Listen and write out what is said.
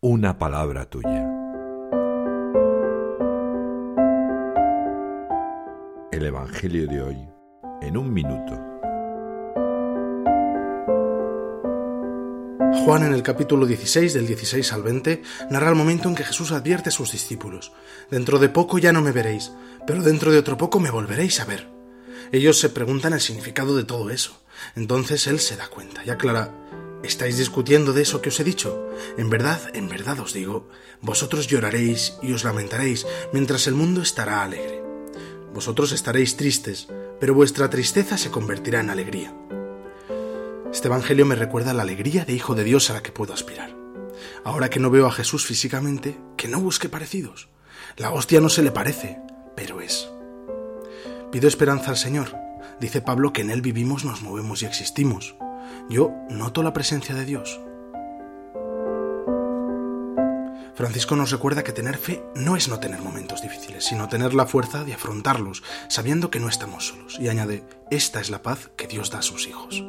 una palabra tuya. El Evangelio de hoy en un minuto. Juan en el capítulo 16 del 16 al 20 narra el momento en que Jesús advierte a sus discípulos, Dentro de poco ya no me veréis, pero dentro de otro poco me volveréis a ver. Ellos se preguntan el significado de todo eso. Entonces él se da cuenta y aclara, ¿estáis discutiendo de eso que os he dicho? En verdad, en verdad os digo, vosotros lloraréis y os lamentaréis, mientras el mundo estará alegre. Vosotros estaréis tristes, pero vuestra tristeza se convertirá en alegría. Este Evangelio me recuerda la alegría de Hijo de Dios a la que puedo aspirar. Ahora que no veo a Jesús físicamente, que no busque parecidos. La hostia no se le parece, pero es. Pido esperanza al Señor. Dice Pablo que en Él vivimos, nos movemos y existimos. Yo noto la presencia de Dios. Francisco nos recuerda que tener fe no es no tener momentos difíciles, sino tener la fuerza de afrontarlos, sabiendo que no estamos solos. Y añade, esta es la paz que Dios da a sus hijos.